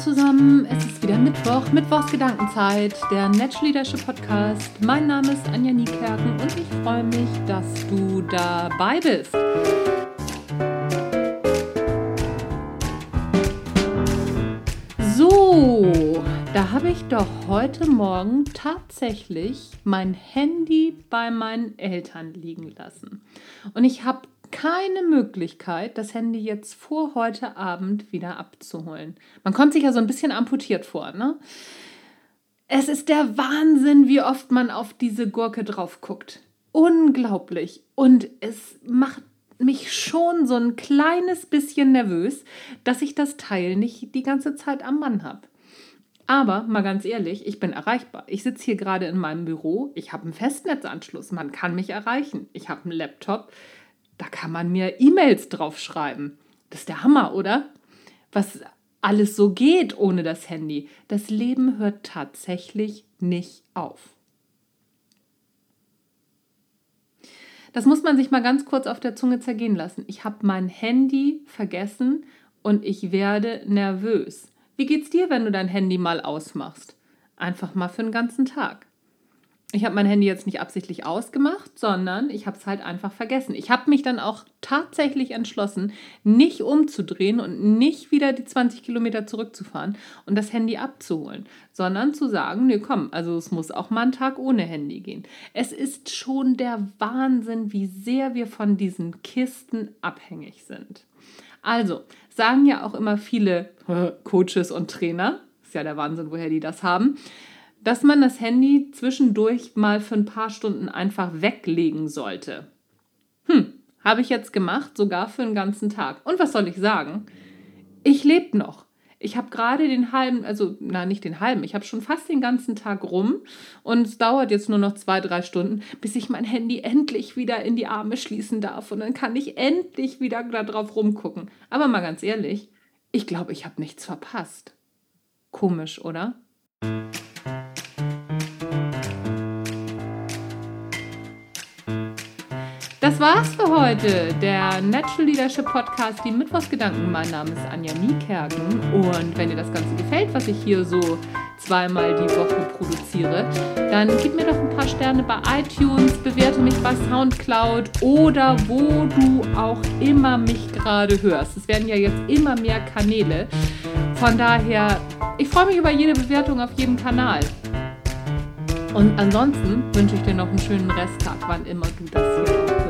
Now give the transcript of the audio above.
zusammen, es ist wieder Mittwoch, Mittwochs Gedankenzeit, der Natural Leadership Podcast. Mein Name ist Anja Niekerken und ich freue mich, dass du dabei bist. So, da habe ich doch heute Morgen tatsächlich mein Handy bei meinen Eltern liegen lassen. Und ich habe keine Möglichkeit, das Handy jetzt vor heute Abend wieder abzuholen. Man kommt sich ja so ein bisschen amputiert vor, ne? Es ist der Wahnsinn, wie oft man auf diese Gurke drauf guckt. Unglaublich. Und es macht mich schon so ein kleines bisschen nervös, dass ich das Teil nicht die ganze Zeit am Mann habe. Aber mal ganz ehrlich, ich bin erreichbar. Ich sitze hier gerade in meinem Büro, ich habe einen Festnetzanschluss, man kann mich erreichen. Ich habe einen Laptop, da kann man mir E-Mails drauf schreiben. Das ist der Hammer, oder? Was alles so geht ohne das Handy. Das Leben hört tatsächlich nicht auf. Das muss man sich mal ganz kurz auf der Zunge zergehen lassen. Ich habe mein Handy vergessen und ich werde nervös. Wie geht's dir, wenn du dein Handy mal ausmachst? Einfach mal für einen ganzen Tag ich habe mein Handy jetzt nicht absichtlich ausgemacht, sondern ich habe es halt einfach vergessen. Ich habe mich dann auch tatsächlich entschlossen, nicht umzudrehen und nicht wieder die 20 Kilometer zurückzufahren und das Handy abzuholen, sondern zu sagen, nee, komm, also es muss auch mal ein Tag ohne Handy gehen. Es ist schon der Wahnsinn, wie sehr wir von diesen Kisten abhängig sind. Also, sagen ja auch immer viele Coaches und Trainer, ist ja der Wahnsinn, woher die das haben, dass man das Handy zwischendurch mal für ein paar Stunden einfach weglegen sollte. Hm, habe ich jetzt gemacht, sogar für einen ganzen Tag. Und was soll ich sagen? Ich lebe noch. Ich habe gerade den halben, also na nicht den halben, ich habe schon fast den ganzen Tag rum und es dauert jetzt nur noch zwei, drei Stunden, bis ich mein Handy endlich wieder in die Arme schließen darf und dann kann ich endlich wieder da drauf rumgucken. Aber mal ganz ehrlich, ich glaube, ich habe nichts verpasst. Komisch, oder? Das war's für heute. Der Natural Leadership Podcast, die Mittwochsgedanken. Mein Name ist Anja Niekerken. Und wenn dir das Ganze gefällt, was ich hier so zweimal die Woche produziere, dann gib mir doch ein paar Sterne bei iTunes, bewerte mich bei Soundcloud oder wo du auch immer mich gerade hörst. Es werden ja jetzt immer mehr Kanäle. Von daher, ich freue mich über jede Bewertung auf jedem Kanal. Und ansonsten wünsche ich dir noch einen schönen Resttag, wann immer du das hier hörst.